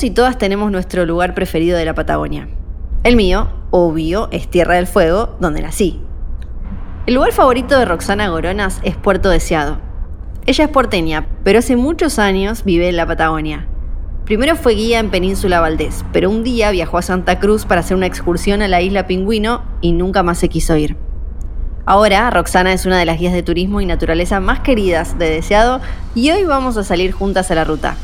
Y todas tenemos nuestro lugar preferido de la Patagonia. El mío, obvio, es Tierra del Fuego, donde nací. El lugar favorito de Roxana Goronas es Puerto Deseado. Ella es porteña, pero hace muchos años vive en la Patagonia. Primero fue guía en Península Valdés, pero un día viajó a Santa Cruz para hacer una excursión a la isla Pingüino y nunca más se quiso ir. Ahora, Roxana es una de las guías de turismo y naturaleza más queridas de Deseado y hoy vamos a salir juntas a la ruta.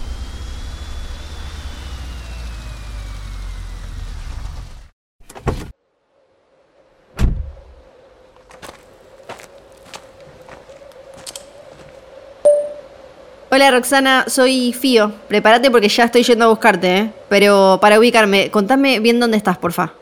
Hola Roxana, soy Fío. Prepárate porque ya estoy yendo a buscarte, ¿eh? Pero para ubicarme, contame bien dónde estás, porfa.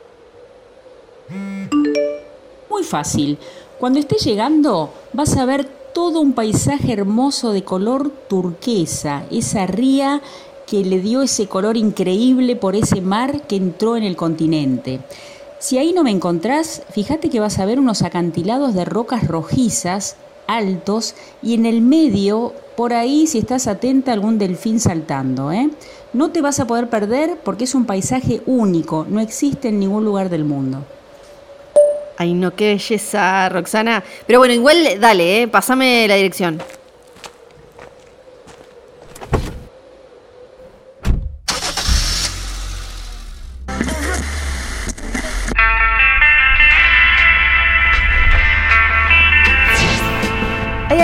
Muy fácil. Cuando estés llegando, vas a ver todo un paisaje hermoso de color turquesa, esa ría que le dio ese color increíble por ese mar que entró en el continente. Si ahí no me encontrás, fíjate que vas a ver unos acantilados de rocas rojizas altos y en el medio, por ahí, si estás atenta, algún delfín saltando. ¿eh? No te vas a poder perder porque es un paisaje único, no existe en ningún lugar del mundo. Ay, no, qué belleza, Roxana. Pero bueno, igual dale, ¿eh? pasame la dirección.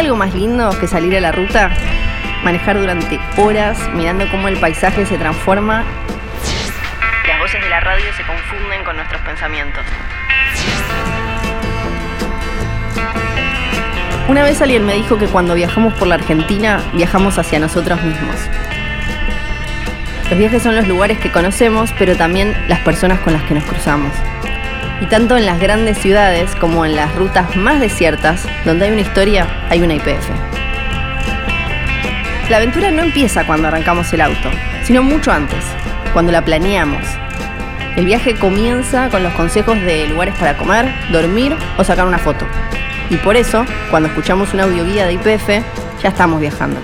Algo más lindo que salir a la ruta? Manejar durante horas mirando cómo el paisaje se transforma. Las voces de la radio se confunden con nuestros pensamientos. Una vez alguien me dijo que cuando viajamos por la Argentina, viajamos hacia nosotros mismos. Los viajes son los lugares que conocemos, pero también las personas con las que nos cruzamos. Y tanto en las grandes ciudades como en las rutas más desiertas, donde hay una historia, hay una IPF. La aventura no empieza cuando arrancamos el auto, sino mucho antes, cuando la planeamos. El viaje comienza con los consejos de lugares para comer, dormir o sacar una foto. Y por eso, cuando escuchamos una audioguía de IPF, ya estamos viajando.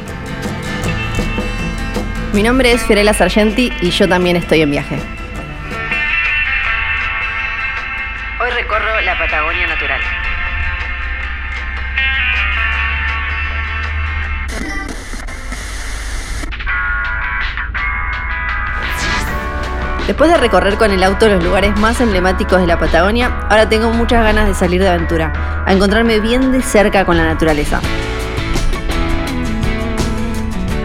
Mi nombre es Fiorella Sargenti y yo también estoy en viaje. Recorro la Patagonia Natural. Después de recorrer con el auto los lugares más emblemáticos de la Patagonia, ahora tengo muchas ganas de salir de aventura, a encontrarme bien de cerca con la naturaleza.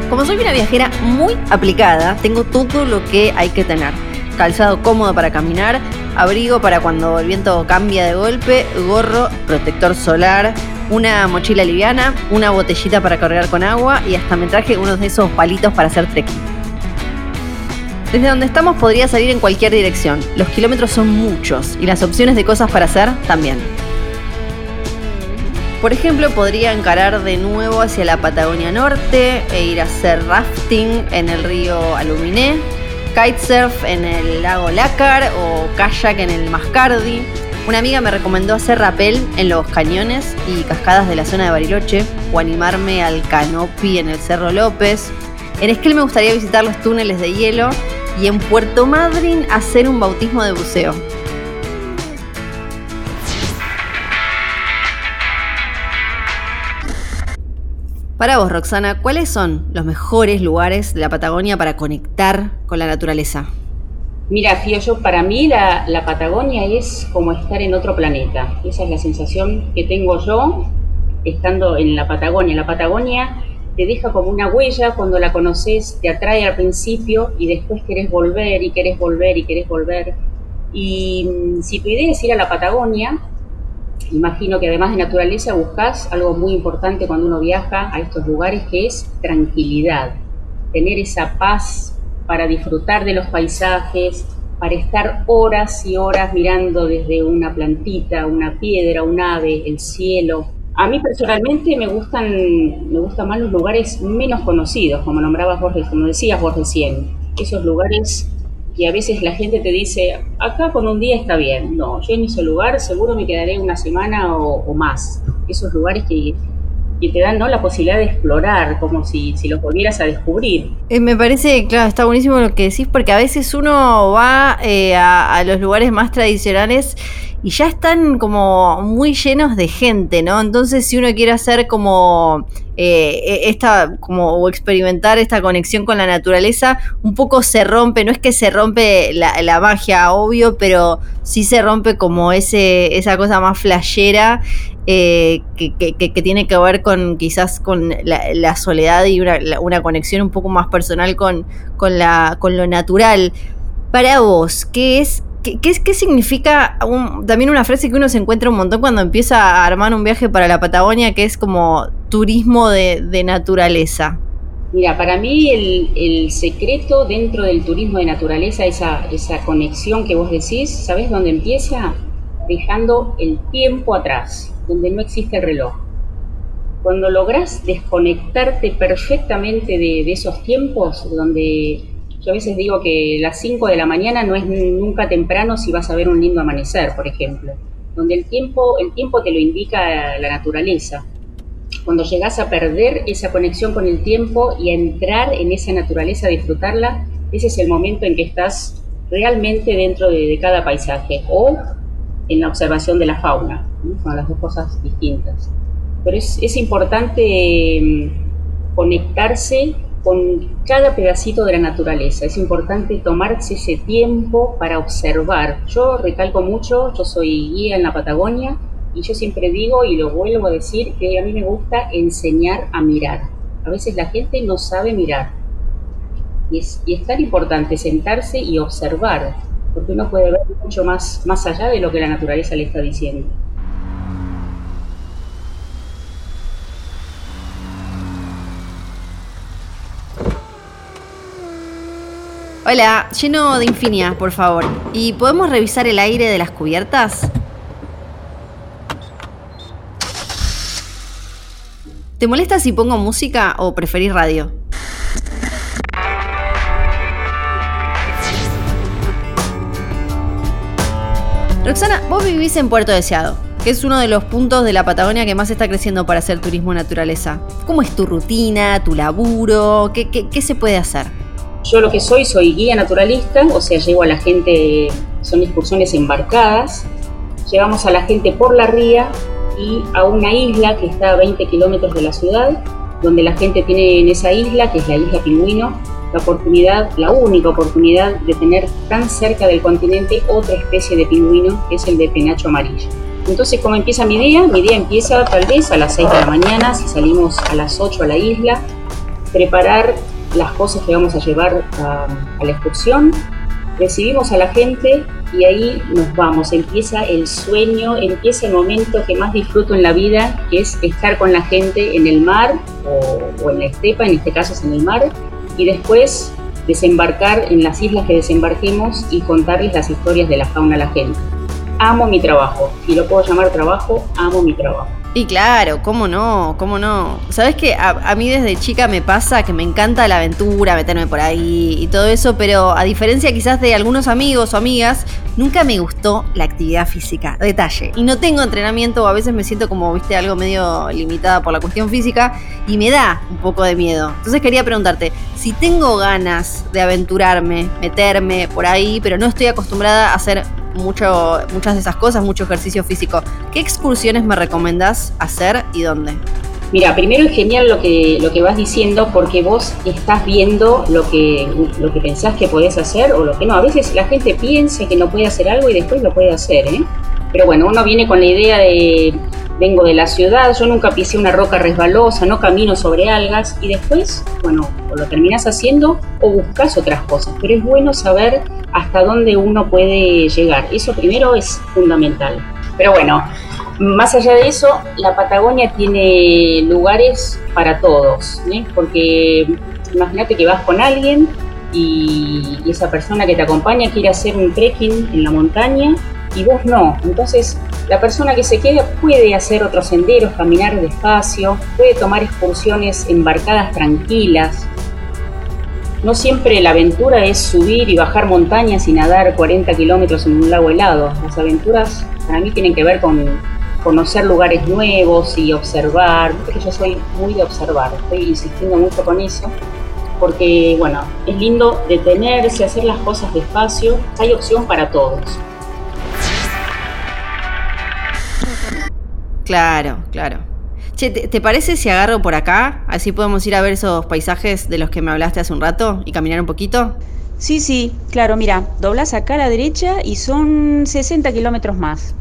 Como soy una viajera muy aplicada, tengo todo lo que hay que tener. Calzado cómodo para caminar, abrigo para cuando el viento cambia de golpe, gorro, protector solar, una mochila liviana, una botellita para cargar con agua y hasta me traje uno de esos palitos para hacer trekking. Desde donde estamos podría salir en cualquier dirección. Los kilómetros son muchos y las opciones de cosas para hacer también. Por ejemplo, podría encarar de nuevo hacia la Patagonia Norte e ir a hacer rafting en el río Aluminé, kitesurf en el lago Lácar o kayak en el Mascardi. Una amiga me recomendó hacer rappel en los cañones y cascadas de la zona de Bariloche o animarme al canopy en el Cerro López. En Esquel me gustaría visitar los túneles de hielo y en Puerto Madryn hacer un bautismo de buceo. Para vos, Roxana, ¿cuáles son los mejores lugares de la Patagonia para conectar con la naturaleza? Mira, Fío, yo para mí la, la, Patagonia es como estar en otro planeta. Esa es la sensación que tengo yo estando en la Patagonia. La Patagonia te deja como una huella cuando la conoces, te atrae al principio y después querés volver y querés volver y querés volver. Y mm, si tu idea es ir a la Patagonia, imagino que además de naturaleza buscas algo muy importante cuando uno viaja a estos lugares que es tranquilidad, tener esa paz para disfrutar de los paisajes, para estar horas y horas mirando desde una plantita, una piedra, un ave, el cielo. A mí personalmente me gustan, me gustan más los lugares menos conocidos, como nombrabas vos, como decías vos recién. Esos lugares que a veces la gente te dice, acá con un día está bien. No, yo en ese lugar seguro me quedaré una semana o, más. Esos lugares que y te dan ¿no? la posibilidad de explorar, como si, si los volvieras a descubrir. Eh, me parece, claro, está buenísimo lo que decís, porque a veces uno va eh, a, los lugares más tradicionales y ya están como muy llenos de gente, ¿no? Entonces, si uno quiere hacer como eh, e, esta, como o experimentar esta conexión con la naturaleza, un poco se rompe, no es que se rompe la, magia, obvio, pero sí se rompe como ese, esa cosa más flashera eh, que, tiene que ver con quizás con la, soledad y una, conexión un poco más personal con, con, la, con lo natural. Para vos, ¿qué es ¿Qué, qué, significa también una frase que uno se encuentra un montón cuando empieza a armar un viaje para la Patagonia, que es como turismo de, naturaleza? Mira, para mí el, secreto dentro del turismo de naturaleza, esa, esa conexión que vos decís, ¿sabés dónde empieza? Dejando el tiempo atrás donde no existe el reloj. Cuando logras desconectarte perfectamente de, esos tiempos, donde yo a veces digo que las 5 de la mañana no es nunca temprano si vas a ver un lindo amanecer, por ejemplo, donde el tiempo, el tiempo te lo indica la naturaleza. Cuando llegas a perder esa conexión con el tiempo y a entrar en esa naturaleza, a disfrutarla, ese es el momento en que estás realmente dentro de, de cada paisaje o en la observación de la fauna. Son las dos cosas distintas. Pero es, importante mm, conectarse con cada pedacito de la naturaleza. Es importante tomarse ese tiempo para observar. Yo recalco mucho, yo soy guía en la Patagonia y yo siempre digo y lo vuelvo a decir que a mí me gusta enseñar a mirar. A veces la gente no sabe mirar. Y es, tan importante sentarse y observar, porque uno puede ver mucho más, más allá de lo que la naturaleza le está diciendo. Hola, lleno de infinia, por favor. ¿Y podemos revisar el aire de las cubiertas? ¿Te molesta si pongo música o preferís radio? Roxana, vos vivís en Puerto Deseado, que es uno de los puntos de la Patagonia que más está creciendo para hacer turismo naturaleza. ¿Cómo es tu rutina, tu laburo? ¿Qué, qué se puede hacer? Yo lo que soy, soy guía naturalista, o sea, llevo a la gente, son excursiones embarcadas, llevamos a la gente por la ría y a una isla que está a 20 kilómetros de la ciudad, donde la gente tiene en esa isla, que es la isla Pingüino, la oportunidad, la única oportunidad de tener tan cerca del continente otra especie de pingüino, que es el de penacho amarillo. Entonces, ¿cómo empieza mi día? Mi día empieza tal vez a las 6 de la mañana, si salimos a las 8 a la isla, preparar las cosas que vamos a llevar a, la excursión, recibimos a la gente y ahí nos vamos, empieza el sueño, empieza el momento que más disfruto en la vida, que es estar con la gente en el mar o, en la estepa, en este caso es en el mar, y después desembarcar en las islas que desembarquemos y contarles las historias de la fauna a la gente. Amo mi trabajo, si lo puedo llamar trabajo, amo mi trabajo. Y claro, cómo no, cómo no. Sabes que a, mí desde chica me pasa que me encanta la aventura, meterme por ahí y todo eso, pero a diferencia quizás de algunos amigos o amigas, nunca me gustó la actividad física. Detalle. Y no tengo entrenamiento o a veces me siento como, viste, algo medio limitada por la cuestión física y me da un poco de miedo. Entonces quería preguntarte, si tengo ganas de aventurarme, meterme por ahí, pero no estoy acostumbrada a hacer mucho, muchas de esas cosas, mucho ejercicio físico. ¿Qué excursiones me recomendás hacer y dónde? Mira, primero es genial lo que, lo que vas diciendo porque vos estás viendo lo que, lo que pensás que podés hacer o lo que no. A veces la gente piensa que no puede hacer algo y después lo puede hacer, ¿eh? Pero bueno, uno viene con la idea de vengo de la ciudad, yo nunca pisé una roca resbalosa, no camino sobre algas y después, bueno, o lo terminas haciendo o buscas otras cosas, pero es bueno saber hasta dónde uno puede llegar. Eso primero es fundamental. Pero bueno, más allá de eso, la Patagonia tiene lugares para todos, porque imagínate que vas con alguien y esa persona que te acompaña quiere hacer un trekking en la montaña y vos no. Entonces, la persona que se queda puede hacer otros senderos, caminar despacio, puede tomar excursiones embarcadas tranquilas. No siempre la aventura es subir y bajar montañas y nadar 40 kilómetros en un lago helado. Las aventuras para mí tienen que ver con, conocer lugares nuevos y observar. Yo soy muy de observar, estoy insistiendo mucho con eso. Porque, bueno, es lindo detenerse, hacer las cosas despacio. Hay opción para todos. Claro, claro. Che, ¿te, parece si agarro por acá? Así podemos ir a ver esos paisajes de los que me hablaste hace un rato y caminar un poquito. Sí, sí, claro, mira, doblas acá a la derecha y son 60 kilómetros más.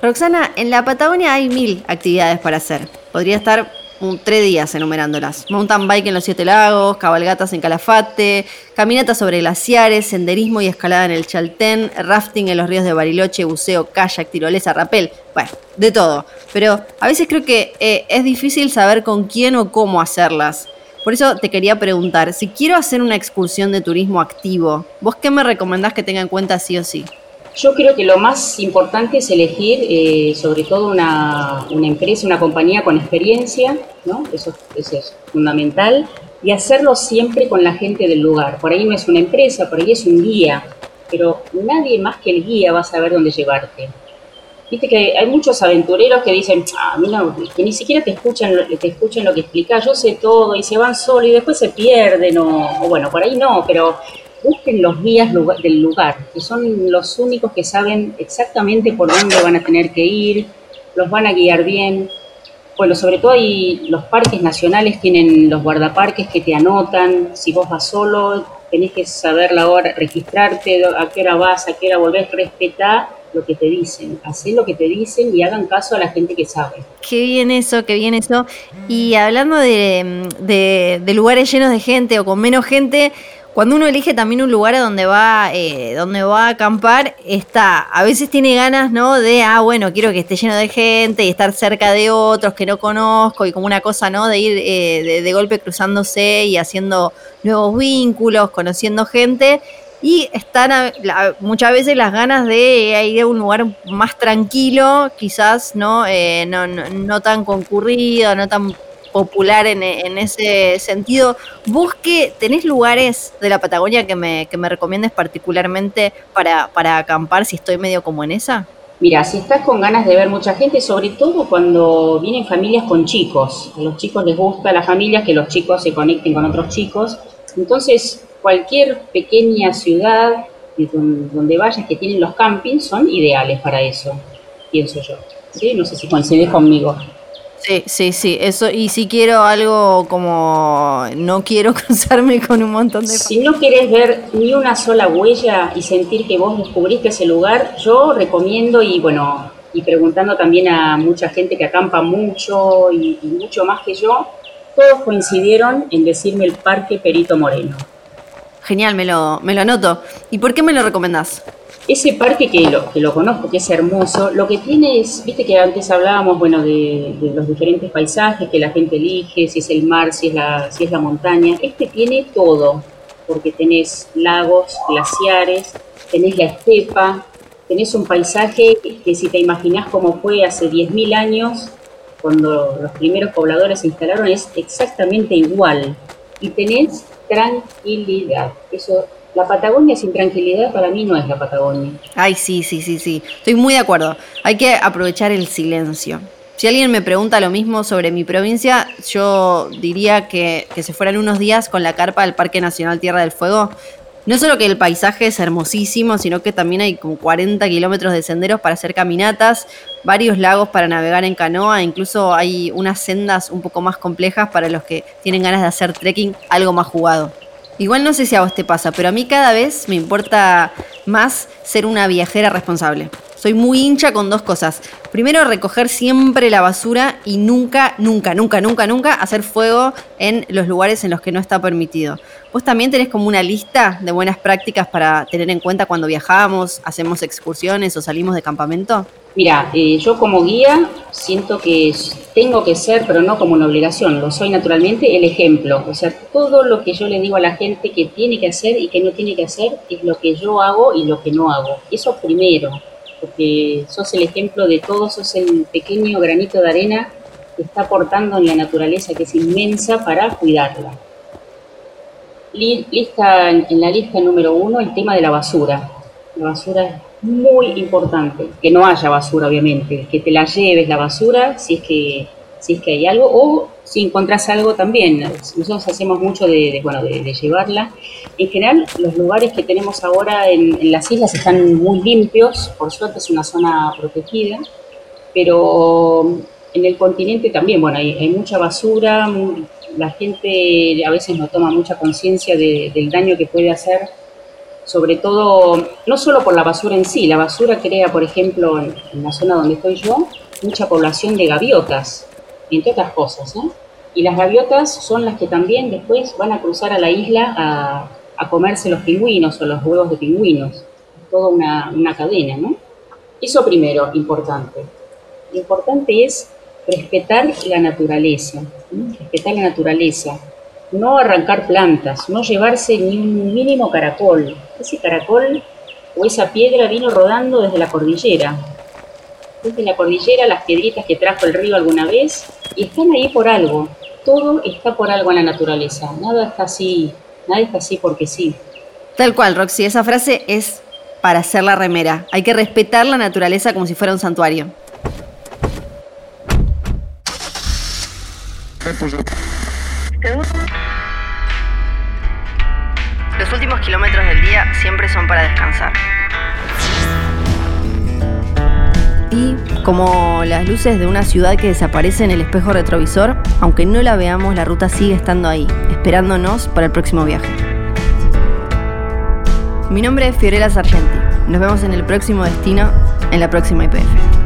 Roxana, en la Patagonia hay mil actividades para hacer. Podría estar tres días enumerándolas. Mountain bike en los Siete Lagos, cabalgatas en Calafate, caminatas sobre glaciares, senderismo y escalada en el Chaltén, rafting en los ríos de Bariloche, buceo, kayak, tirolesa, rapel. Bueno, de todo. Pero a veces creo que eh, es difícil saber con quién o cómo hacerlas. Por eso te quería preguntar, si quiero hacer una excursión de turismo activo, ¿vos qué me recomendás que tenga en cuenta sí o sí? Yo creo que lo más importante es elegir eh, sobre todo una, empresa, una compañía con experiencia, ¿no? Eso, es fundamental, y hacerlo siempre con la gente del lugar. Por ahí no es una empresa, por ahí es un guía, pero nadie más que el guía va a saber dónde llevarte. Viste que hay muchos aventureros que dicen, ah, que ni siquiera te escuchan, te escuchan lo que explicas, yo sé todo, y se van solo y después se pierden, o bueno, por ahí no, pero busquen los guías del lugar, que son los únicos que saben exactamente por dónde van a tener que ir, los van a guiar bien. Bueno, sobre todo ahí los parques nacionales tienen los guardaparques que te anotan, si vos vas solo, tenés que saber la hora, registrarte, a qué hora vas, a qué hora volvés, respetar lo que te dicen, hacer lo que te dicen y hagan caso a la gente que sabe. Qué bien eso, qué bien eso. Y hablando de lugares llenos de gente o con menos gente, cuando uno elige también un lugar a donde va, eh, donde va a acampar, está, a veces tiene ganas, ¿no? De, ah, bueno, quiero que esté lleno de gente y estar cerca de otros que no conozco y como una cosa, ¿no? De ir eh, de, golpe cruzándose y haciendo nuevos vínculos, conociendo gente. Y están muchas veces las ganas de ir a un lugar más tranquilo, quizás, ¿no? Eh, no, no, no tan concurrido, no tan popular en, ese sentido. Busque, ¿tenés lugares de la Patagonia que me, que me recomiendes particularmente para, para acampar si estoy medio como en esa? Mira, si estás con ganas de ver mucha gente, sobre todo cuando vienen familias con chicos, a los chicos les gusta a las familias que los chicos se conecten con otros chicos, entonces cualquier pequeña ciudad donde vayas que tienen los campings son ideales para eso, pienso yo. ¿Sí? No sé si coincides conmigo. Sí, sí, sí, eso, y si quiero algo como no quiero cruzarme con un montón de... Si no quieres ver ni una sola huella y sentir que vos descubriste ese lugar, yo recomiendo y bueno, y preguntando también a mucha gente que acampa mucho y, y mucho más que yo, todos coincidieron en decirme el Parque Perito Moreno. Genial, me lo, me lo anoto. ¿Y por qué me lo recomendás? Ese parque que lo, que lo conozco, que es hermoso, lo que tiene es, viste que antes hablábamos, bueno, de, los diferentes paisajes que la gente elige, si es el mar, si es, la, si es la montaña. Este tiene todo, porque tenés lagos, glaciares, tenés la estepa, tenés un paisaje que si te imaginás cómo fue hace 10.000 años, cuando los primeros pobladores se instalaron, es exactamente igual. Y tenés tranquilidad. Eso la Patagonia sin tranquilidad para mí no es la Patagonia. Ay, sí, sí, sí, sí. Estoy muy de acuerdo. Hay que aprovechar el silencio. Si alguien me pregunta lo mismo sobre mi provincia, yo diría que, que se fueran unos días con la carpa del Parque Nacional Tierra del Fuego. No solo que el paisaje es hermosísimo, sino que también hay como 40 kilómetros de senderos para hacer caminatas, varios lagos para navegar en canoa, incluso hay unas sendas un poco más complejas para los que tienen ganas de hacer trekking algo más jugado. Igual no sé si a vos te pasa, pero a mí cada vez me importa más ser una viajera responsable. Soy muy hincha con dos cosas. Primero, recoger siempre la basura y nunca, nunca, nunca, nunca, nunca hacer fuego en los lugares en los que no está permitido. ¿Vos también tenés como una lista de buenas prácticas para tener en cuenta cuando viajamos, hacemos excursiones o salimos de campamento? Mira, eh, yo como guía siento que tengo que ser, pero no como una obligación, lo soy naturalmente, el ejemplo. O sea, todo lo que yo le digo a la gente que tiene que hacer y que no tiene que hacer es lo que yo hago y lo que no hago. Eso primero, porque sos el ejemplo de todos, sos el pequeño granito de arena está aportando en la naturaleza, que es inmensa, para cuidarla. Lista, en la lista número uno, el tema de la basura. La basura muy importante. Que no haya basura, obviamente. Que te la lleves la basura si es que, si es que hay algo. O si encontrás algo también. Nosotros hacemos mucho de, bueno, de, llevarla. En general, los lugares que tenemos ahora en, las islas están muy limpios. Por suerte es una zona protegida. Pero en el continente también, bueno, hay, mucha basura. La gente a veces no toma mucha conciencia del daño que puede hacer sobre todo, no solo por la basura en sí, la basura crea, por ejemplo, en, la zona donde estoy yo, mucha población de gaviotas, entre otras cosas, ¿no? Y las gaviotas son las que también después van a cruzar a la isla a, comerse los pingüinos o los huevos de pingüinos. toda una, una cadena, ¿no? Eso primero, importante. Lo importante es respetar la naturaleza, respetar la naturaleza, no arrancar plantas, no llevarse ni un mínimo caracol. Ese caracol o esa piedra vino rodando desde la cordillera. Desde la cordillera, las piedritas que trajo el río alguna vez, y están ahí por algo. Todo está por algo en la naturaleza. Nada está así, nada está así porque sí. Tal cual, Roxy, esa frase es para hacer la remera. Hay que respetar la naturaleza como si fuera un santuario. Los últimos kilómetros del día siempre son para descansar. Y como las luces de una ciudad que desaparece en el espejo retrovisor, aunque no la veamos, la ruta sigue estando ahí, esperándonos para el próximo viaje. Mi nombre es Fiorella Sargenti. Nos vemos en el próximo destino, en la próxima IPF.